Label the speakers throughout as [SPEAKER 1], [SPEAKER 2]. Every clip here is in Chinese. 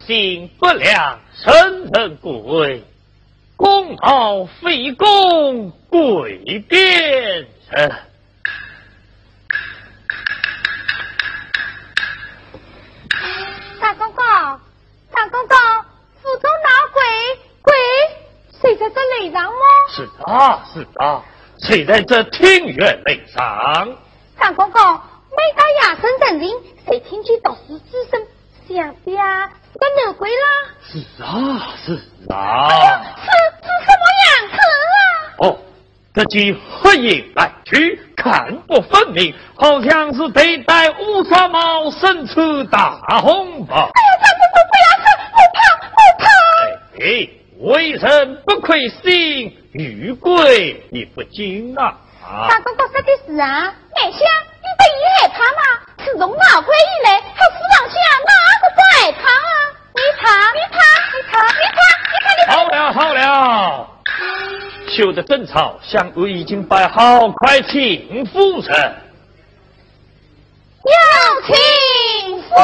[SPEAKER 1] 良心不良，生人贵，公道非公，贵变人。
[SPEAKER 2] 大公公，大公公，府中闹鬼鬼，谁在这垒上吗？
[SPEAKER 1] 是啊，是啊，谁在这庭院垒上？
[SPEAKER 2] 大公公，每到夜深人静，谁听见读书之声？想必啊，是个闹鬼啦。
[SPEAKER 1] 是啊，是
[SPEAKER 2] 啊。是是什么样子啊？
[SPEAKER 1] 哦，这句黑影来去，看不分明，好像是对待乌纱帽伸出大红包。
[SPEAKER 2] 哎呀，大公公不要吃，我怕，我怕。
[SPEAKER 1] 哎，为人不愧心，遇鬼你不惊啊？
[SPEAKER 2] 大公公说的是啊，爱香，你不也害怕吗？自从闹鬼以来，他世上下哪个不害怕啊？你怕，你怕，你怕，你怕，你怕，你
[SPEAKER 1] 怕。好了好了，修的正草，香炉已经摆好，快请夫人。
[SPEAKER 2] 有请夫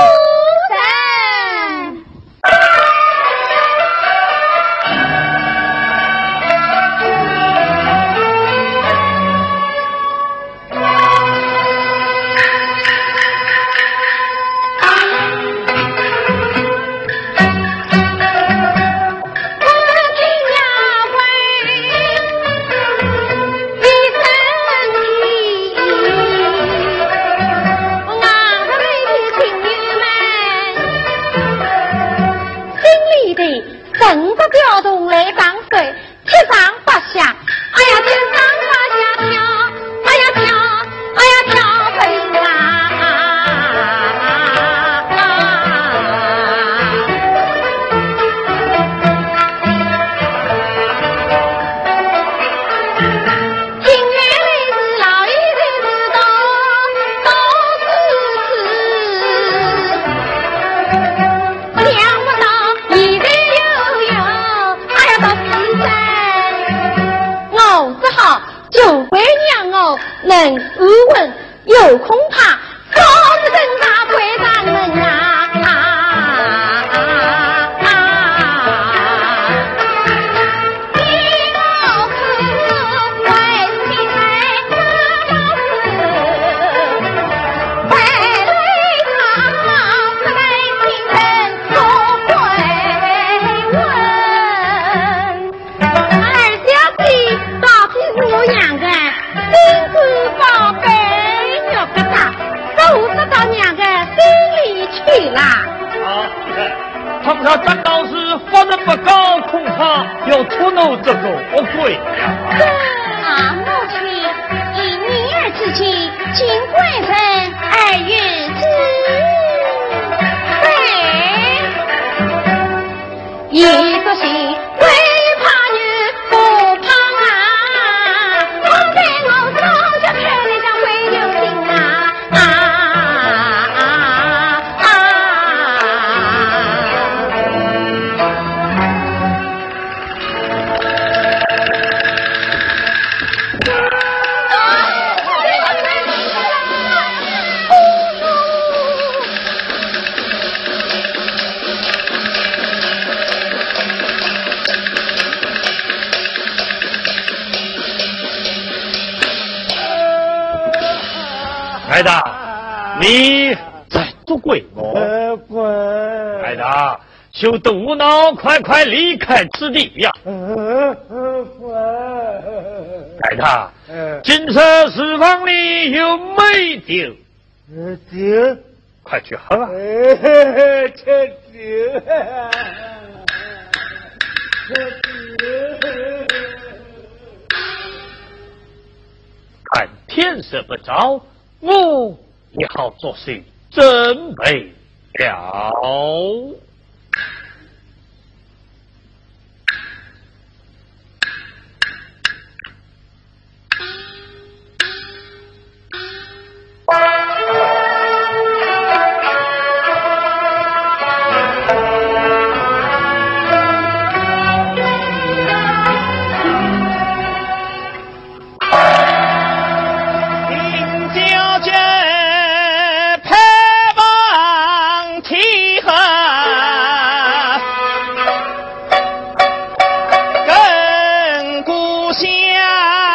[SPEAKER 1] 休得无脑，快快离开此地呀！
[SPEAKER 3] 鬼！
[SPEAKER 1] 孩子，金色石房里有美酒，
[SPEAKER 3] 酒，
[SPEAKER 1] 快去喝吧。
[SPEAKER 3] 喝酒，
[SPEAKER 1] 看天色不早。我也好做些准备了。
[SPEAKER 4] Yeah.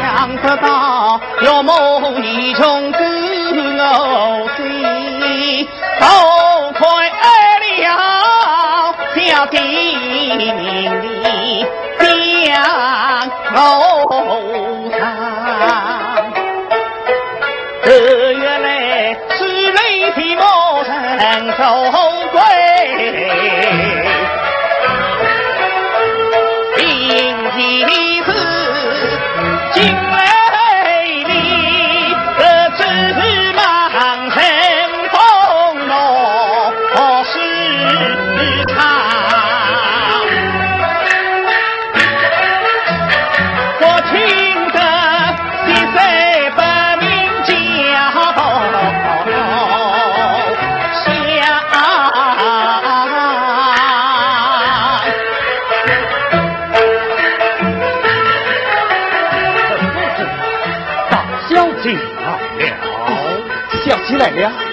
[SPEAKER 4] 想得到要谋你穷更我心，都快了小弟弟，将。
[SPEAKER 5] 哪个呀？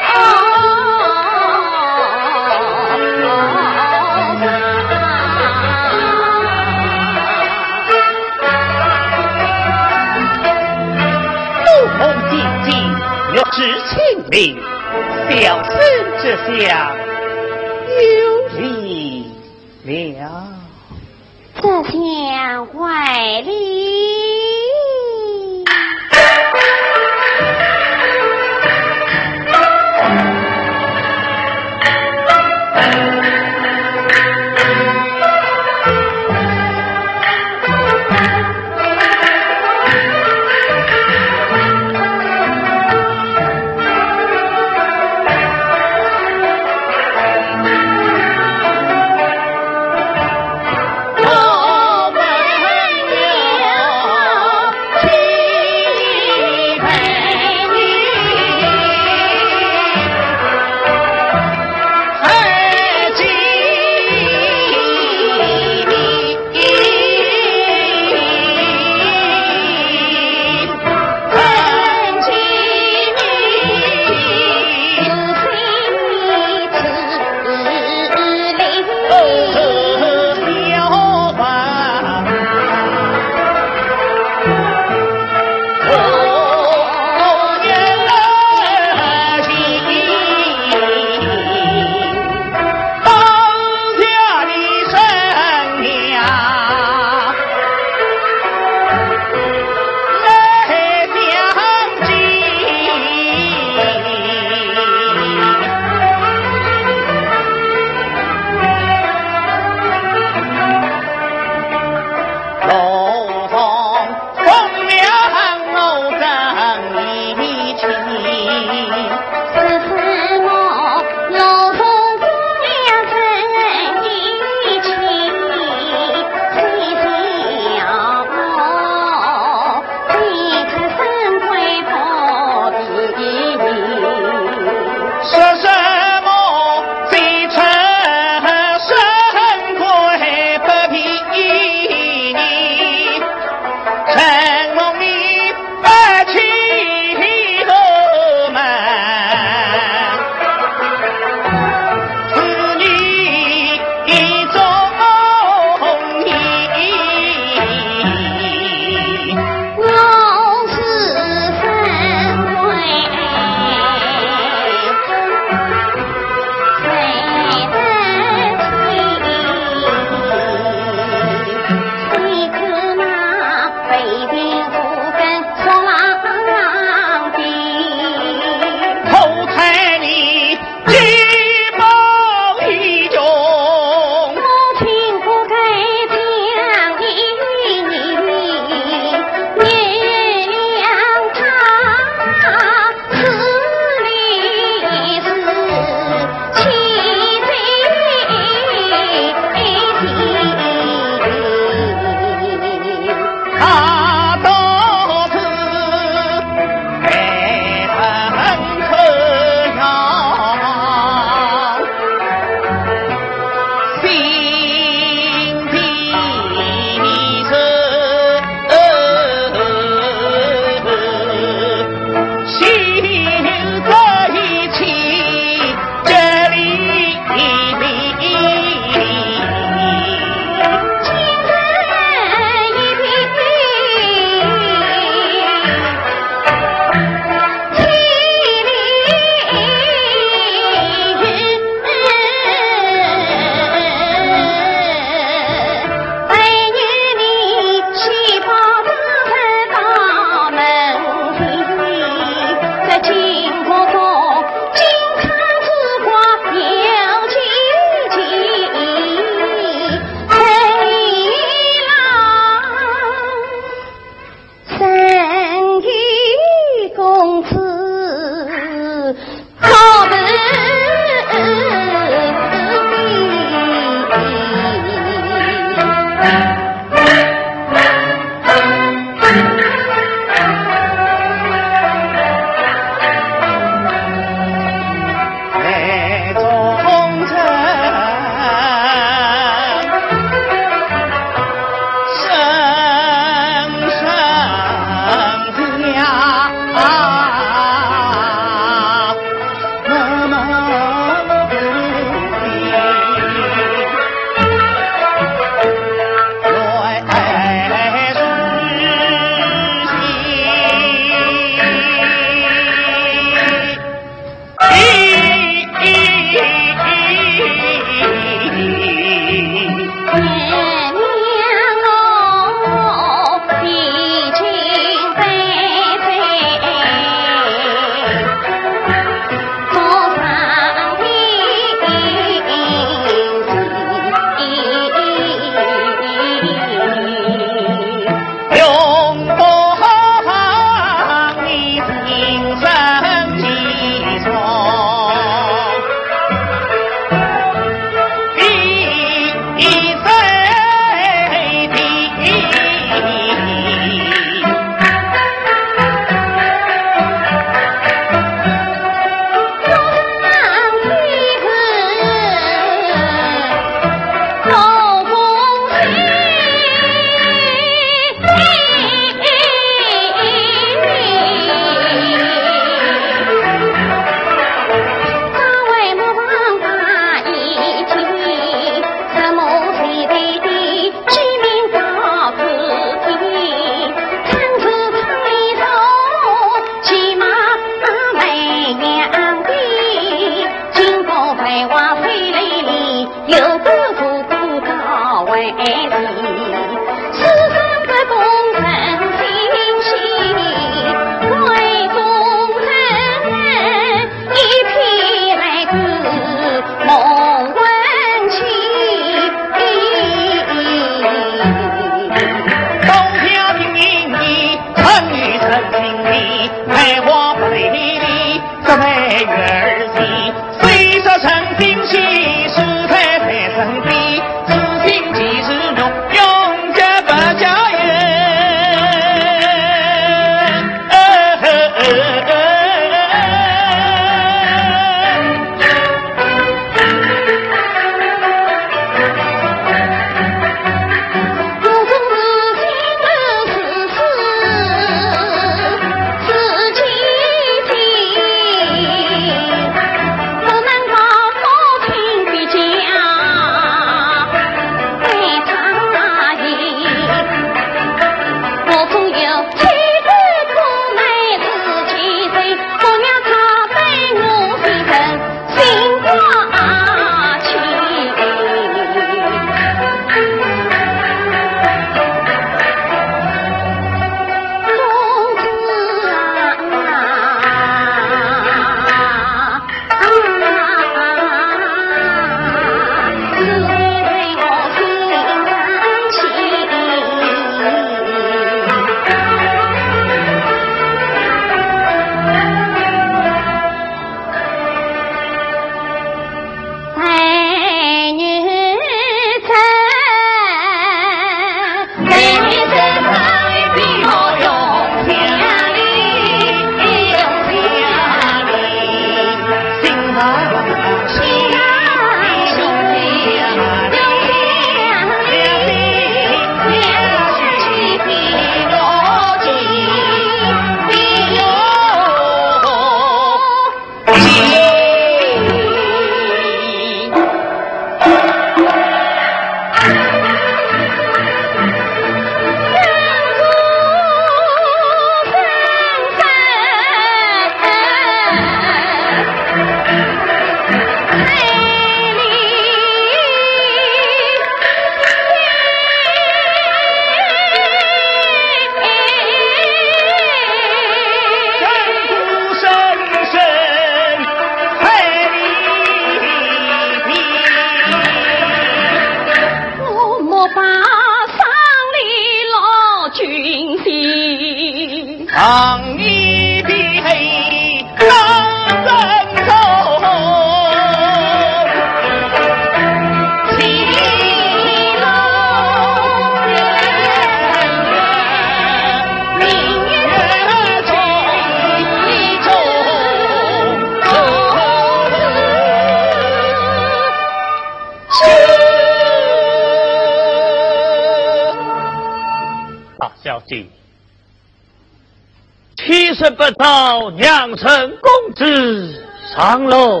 [SPEAKER 4] 不
[SPEAKER 2] 早，娘生公子上楼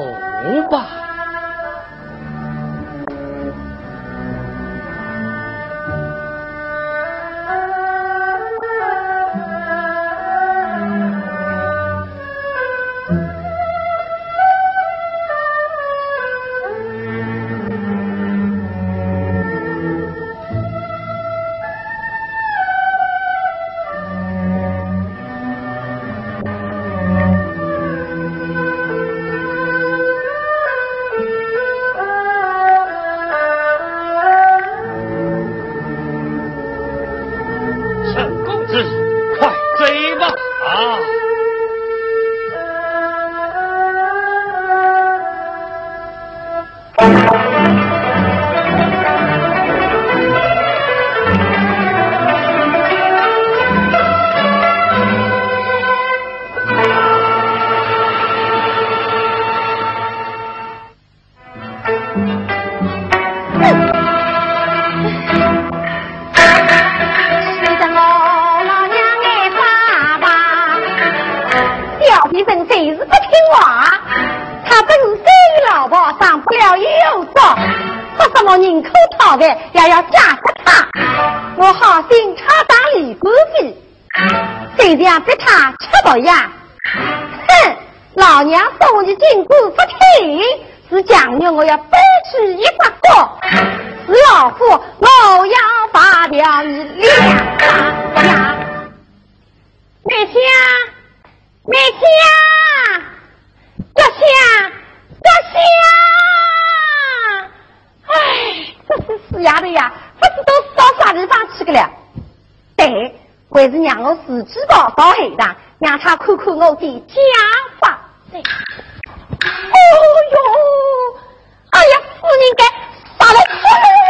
[SPEAKER 2] 吧。
[SPEAKER 5] 了又说说什么
[SPEAKER 2] 宁可讨饭也要嫁给他我好心插
[SPEAKER 5] 当李官费这样给他吃饱呀哼老娘送你进步不听是强要我要背起
[SPEAKER 2] 一把锅是老虎我要拔掉
[SPEAKER 5] 你两把牙每天每天这过这啊死丫头呀，不知道到啥地方去个了。对，还是让我自己抱到黑的，让
[SPEAKER 2] 他
[SPEAKER 5] 看看我的家法。对。哦，
[SPEAKER 2] 哎呀，夫人该上来。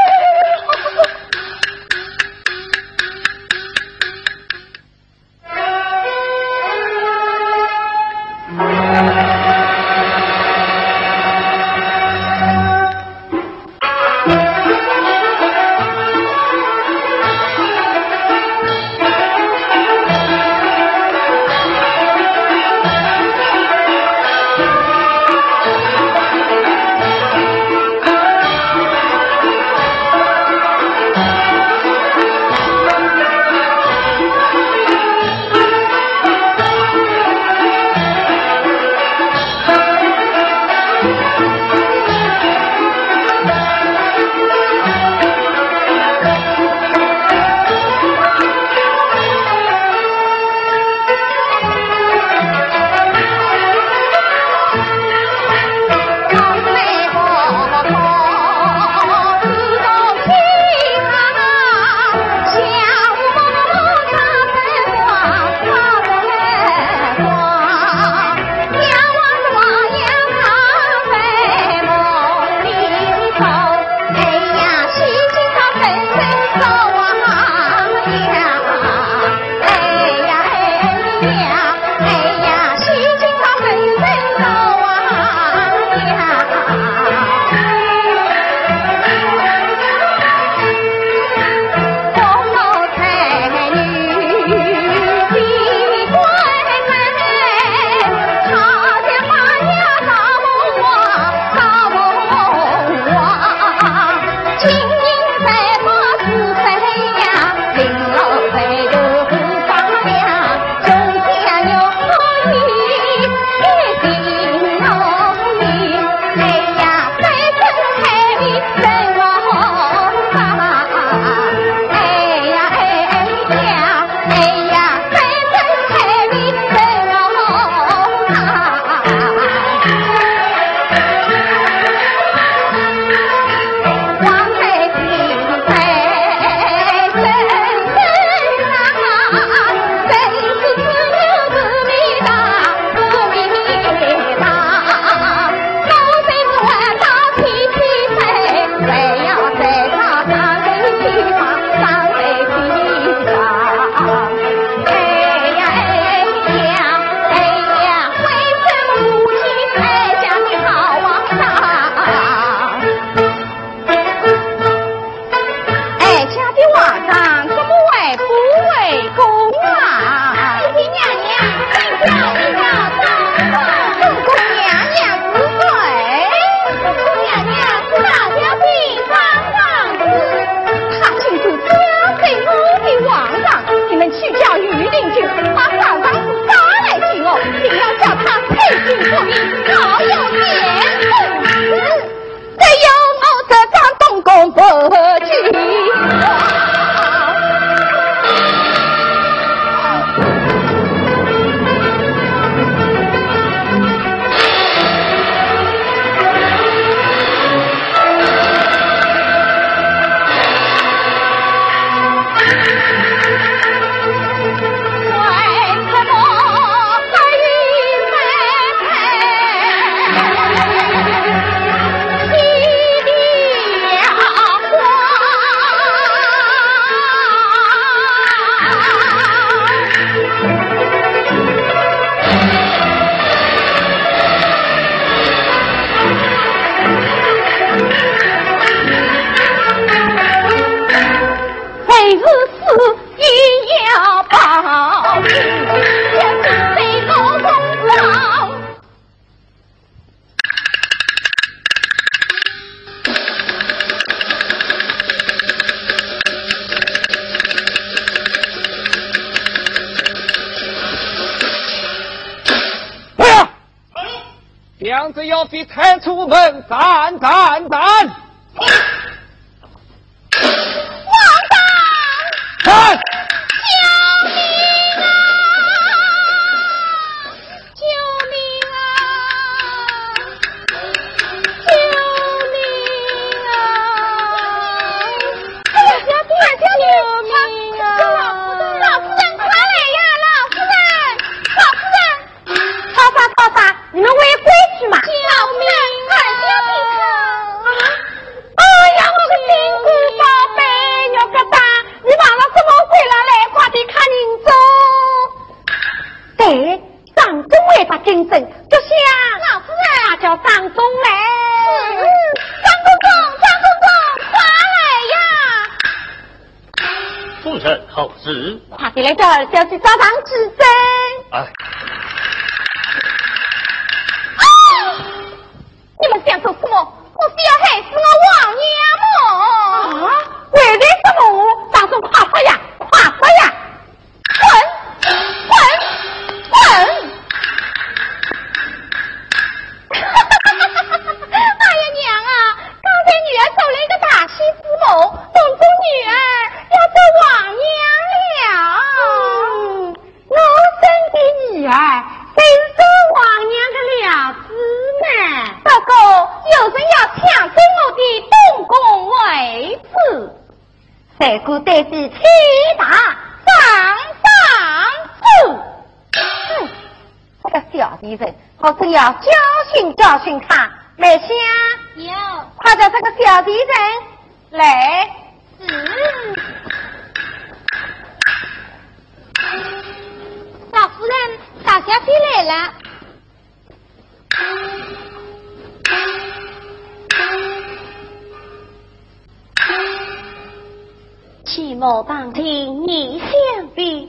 [SPEAKER 5] 齐某当听你相比，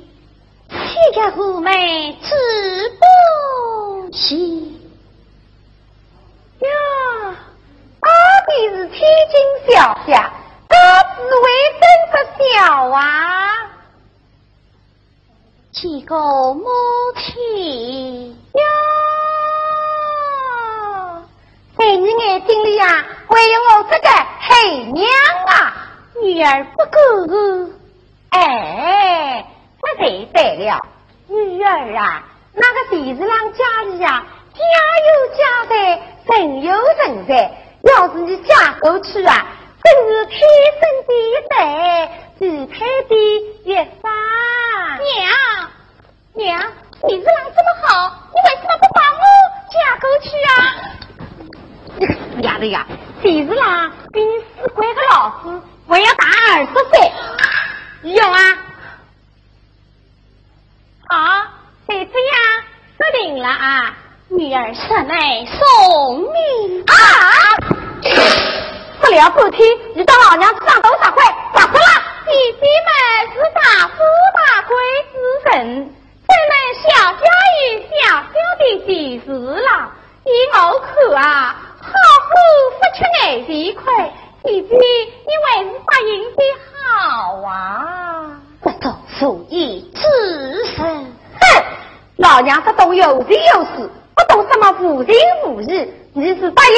[SPEAKER 5] 岂家妩媚止不起？呀，阿弟是千金小姐，个子为真不小啊！几个母亲呀，在你眼睛里呀，唯有我这个黑娘啊，女儿不够。哎，不才对了，女儿啊，那个地子郎家里呀，家有家财，人有人在，要是你嫁过去啊，真是天生地财，地配的一生。娘。娘，地子郎这么好，你为什么不把我嫁过去啊？
[SPEAKER 2] 你个死丫头呀！地子郎比你死鬼个老师还要大二十岁，有啊？
[SPEAKER 5] 好，就这样说定了啊！女儿舍内送命
[SPEAKER 2] 啊！不了半天，你到老娘子上多少回？咋说了？
[SPEAKER 5] 弟弟们是大富大贵之人。怎能小家与小小的喜事了，你我可啊，好货不吃眼前亏。弟弟，你为是答应的好啊？
[SPEAKER 2] 不懂所以，自身。哼，老娘不懂有情有势，不懂什么无情无义。你是答应，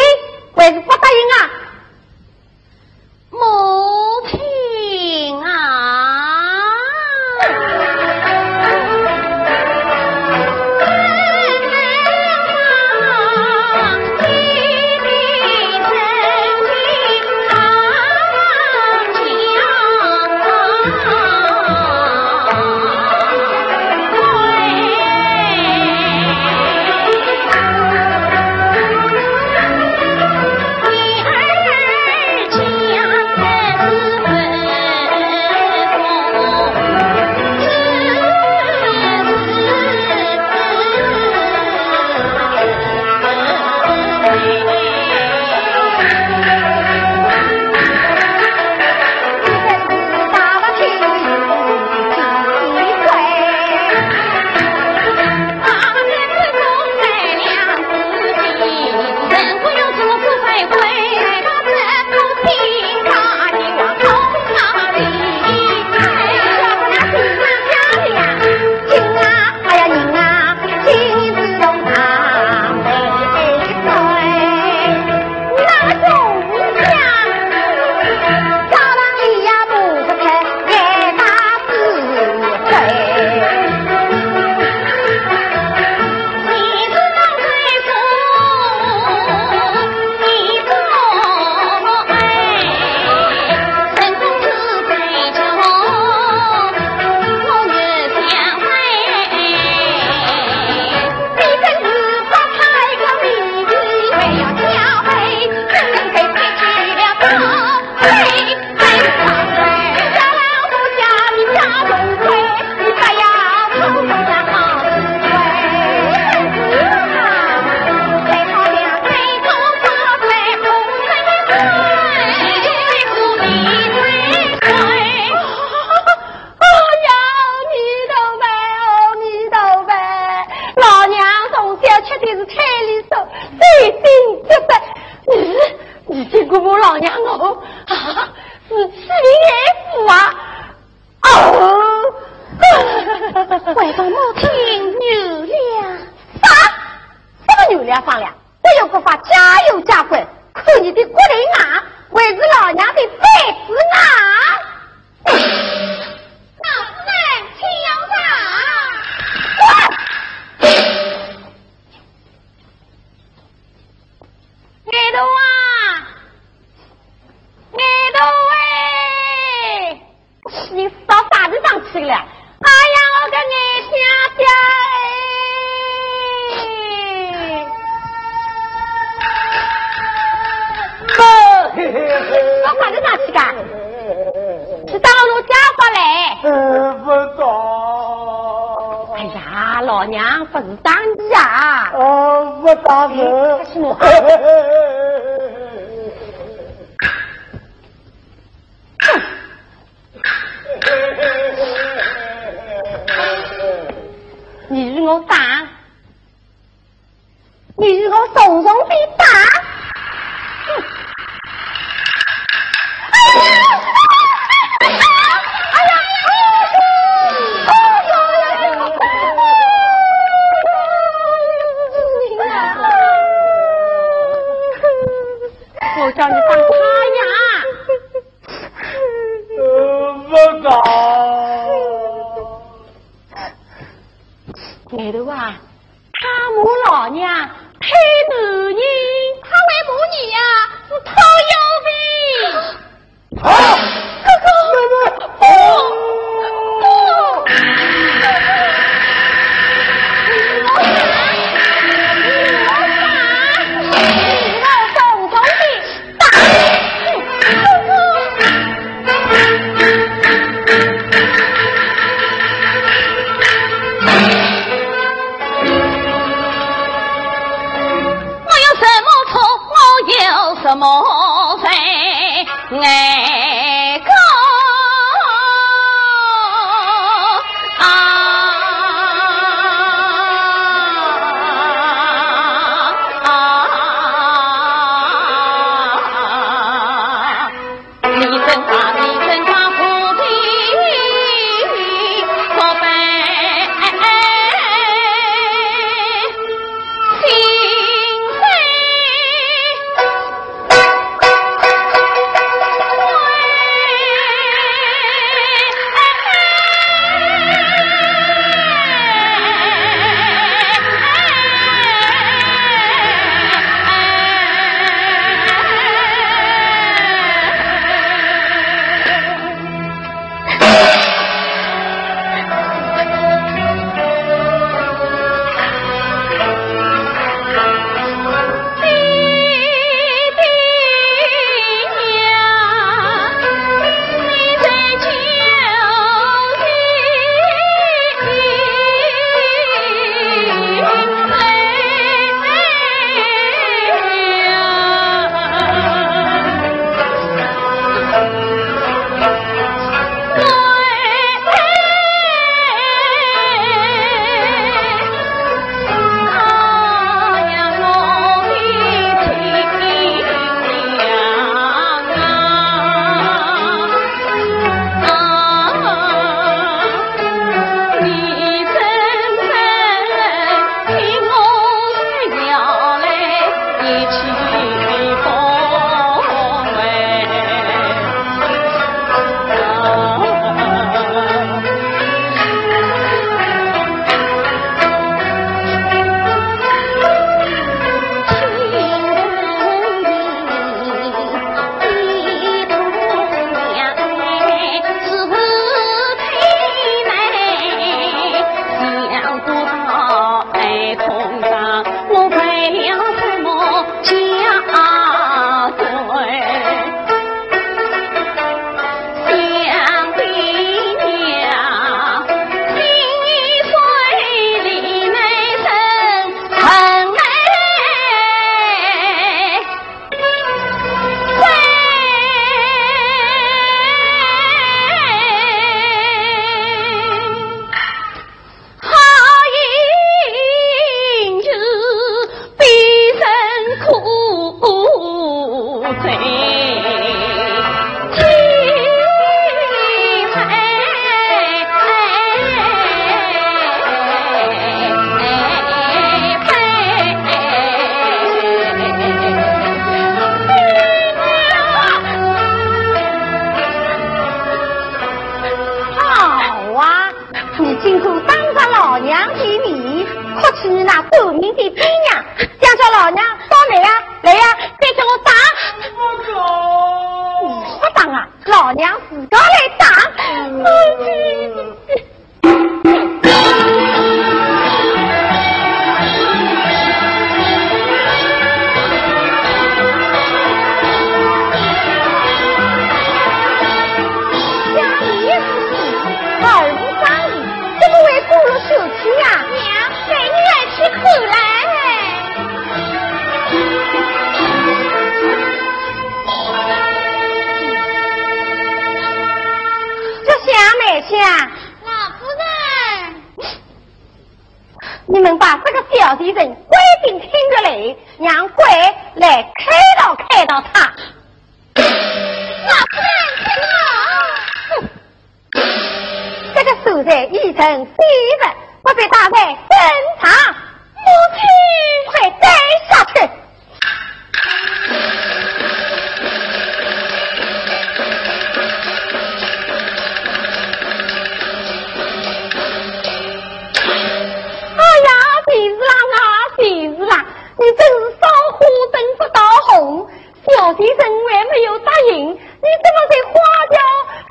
[SPEAKER 2] 小先生还没有答应，你怎么在花轿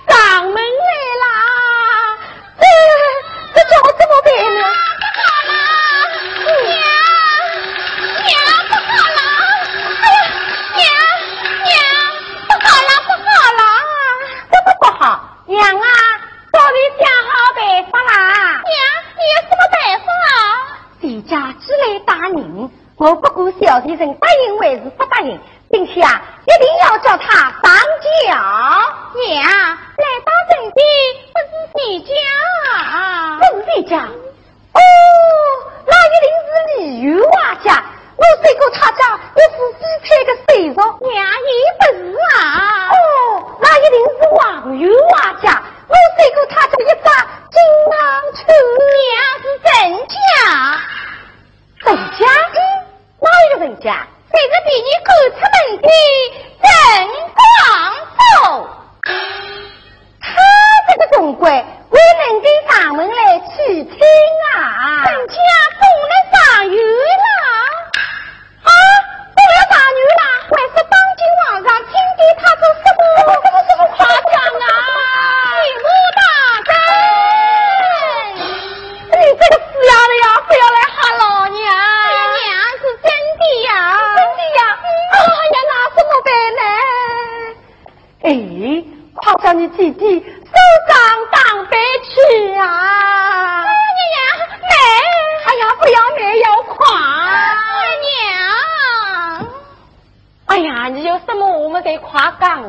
[SPEAKER 2] 上门来啦？这这叫我怎么办呢？
[SPEAKER 5] 不好了，娘娘不好了！哎呀，娘娘不好了不好了！
[SPEAKER 2] 怎么不好？娘啊，早点想好办法啦！
[SPEAKER 5] 娘，你有什么办法啊？
[SPEAKER 2] 谁家只来打人？我不管小先生答应还是不答应，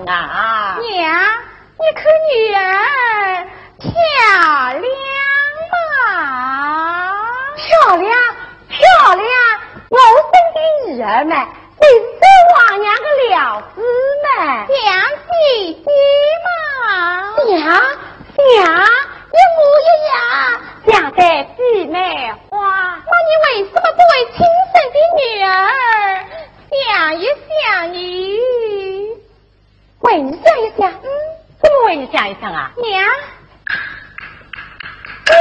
[SPEAKER 2] 啊？
[SPEAKER 5] 娘，你看女儿漂亮吗？
[SPEAKER 2] 漂亮，漂亮！我生的女儿们。你是王娘的了子们，
[SPEAKER 5] 娘姐姐嘛，
[SPEAKER 2] 娘娘一模一样，像在姊妹花。
[SPEAKER 5] 那你为什么不为亲生的女儿想一想呢？
[SPEAKER 2] 为你想一想，嗯，怎么为你想一想啊？
[SPEAKER 5] 娘，
[SPEAKER 2] 嗯，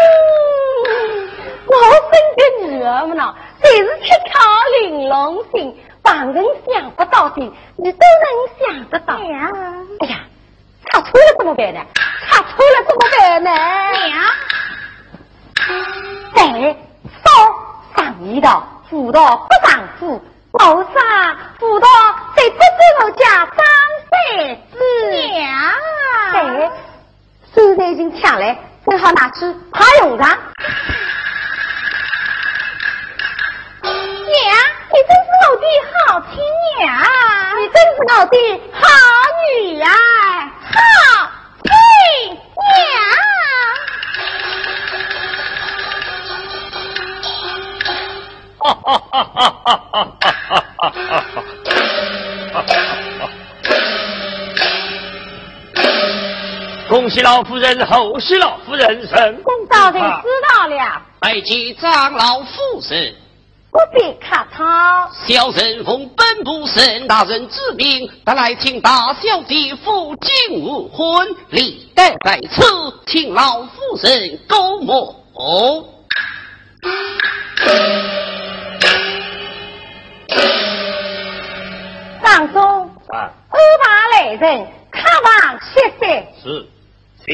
[SPEAKER 2] 我生的女儿们呢，真是吃巧玲珑心。旁人想不到的，你都能想得到。
[SPEAKER 5] 娘，
[SPEAKER 2] 哎呀，差错了怎么办呢？差错了怎么办呢？
[SPEAKER 5] 娘，
[SPEAKER 2] 在少上一道，辅导不上辅，谋杀辅导在不知我家张三子。
[SPEAKER 5] 娘，
[SPEAKER 2] 哎手头已经抢来，正好拿去快用上。
[SPEAKER 5] 娘，你真是我的好亲娘，
[SPEAKER 2] 你真是我的好女儿，
[SPEAKER 5] 好亲娘。
[SPEAKER 1] 恭喜老夫人，恭喜老夫人，成功！
[SPEAKER 2] 大人知道了，
[SPEAKER 4] 拜见长老夫人。
[SPEAKER 2] 不必客套。
[SPEAKER 4] 小人奉本部沈大人之命，得来请大小姐赴京无婚礼，待在此，请老夫人过目。
[SPEAKER 2] 来人看望歇息。
[SPEAKER 1] 是，请。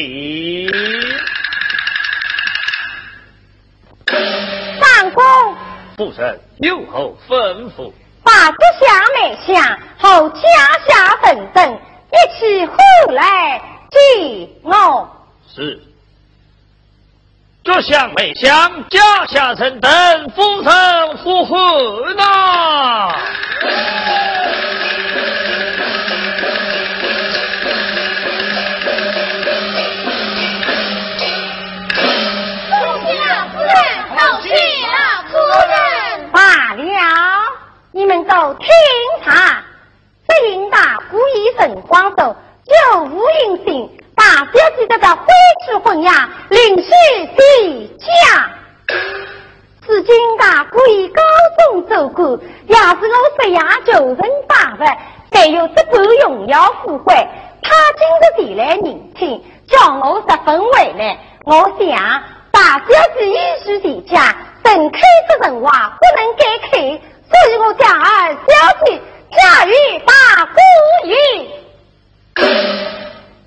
[SPEAKER 2] 长公，
[SPEAKER 1] 父神有何吩咐？
[SPEAKER 2] 把这香梅香后家下纷争，一起回来见我。
[SPEAKER 1] 是。这香梅香家下人等，父神呼唤呐。
[SPEAKER 2] 罢了你们都听他，这应大故意神光寿，就无音信，大小姐得到婚娶婚呀，临时地家。是今大故意高中走过，要是我这样求人打发，再有这般荣耀富贵，他今日前来认亲，叫我十分为难。我想大小姐一时地家，盛开这人话不能改开。所以我将儿小姐嫁与大姑爷，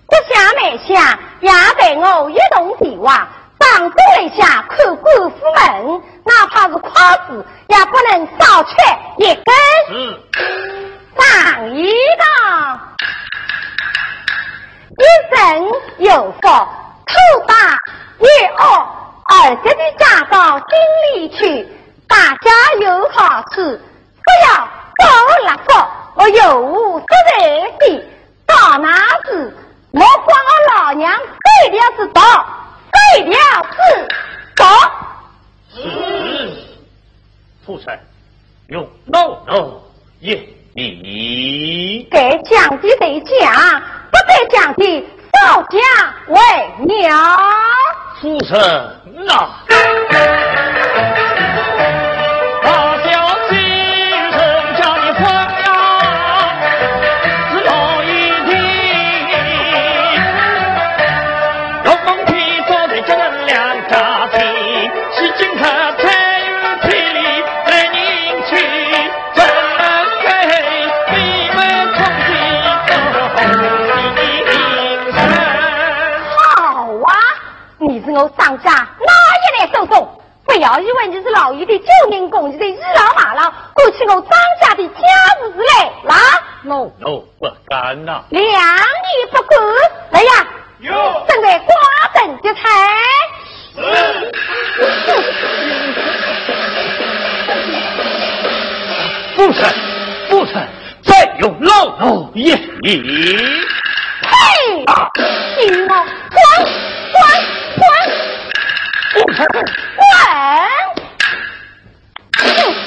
[SPEAKER 2] 这下面下也陪我一同地话，当中来下看官府门，哪怕是夸子也不能少吃一根。上一道，一生有福，头大越恶，儿子的嫁到京里去。大家有好处，不要搞垃圾，我有无实在的。到哪时，莫管我老娘废掉是道，废掉是道。
[SPEAKER 1] 是，父臣用老奴也你
[SPEAKER 2] 该讲的得讲，不该讲的报家为妙。
[SPEAKER 1] 父臣啊。
[SPEAKER 2] 我上家哪一来收送？不要以为你是老爷的救命工具的倚老马老，过去我张家的家务事嘞啦
[SPEAKER 1] ！no no 不敢呐！
[SPEAKER 2] 两年不顾，来呀！
[SPEAKER 1] 有
[SPEAKER 2] 正在瓜等的菜。
[SPEAKER 1] 父臣，父臣，再有老奴也你。
[SPEAKER 2] 嘿，你我滚滚！滚！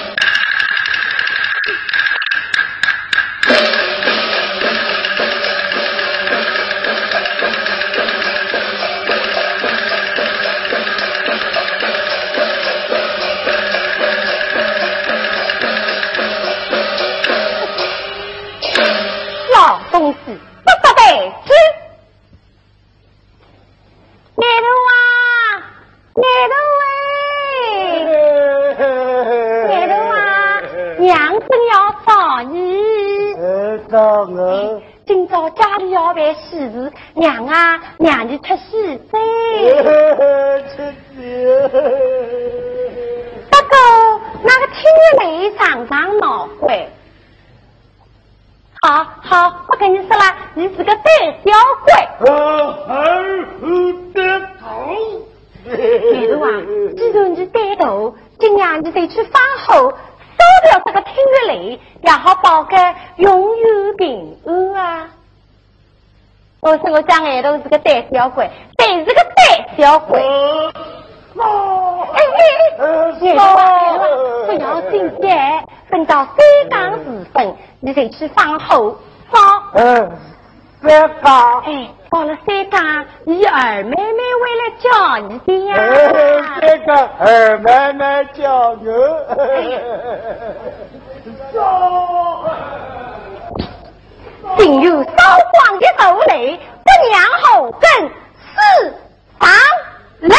[SPEAKER 2] 胆小鬼，真是个胆小鬼。哦，哎哎，不要紧张，等到三更时分，你再去放火放。
[SPEAKER 3] 嗯，三更。
[SPEAKER 2] 哎，到了三更，你二妹妹会来叫你的呀。
[SPEAKER 3] 三更，二妹妹叫我。走。
[SPEAKER 2] 竟有烧光的豆雷，不娘后更四方。雷。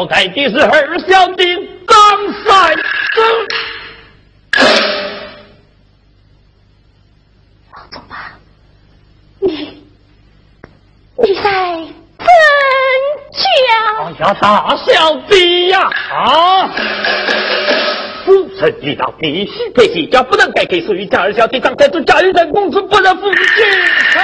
[SPEAKER 1] 花轿台的是二小弟张三
[SPEAKER 5] 子。老公吧，你你在真讲？
[SPEAKER 1] 哎呀，大小弟呀！啊！夫臣遇到必须配戏，家不能改给属于家儿小弟张太祖，家人公子不能负君臣。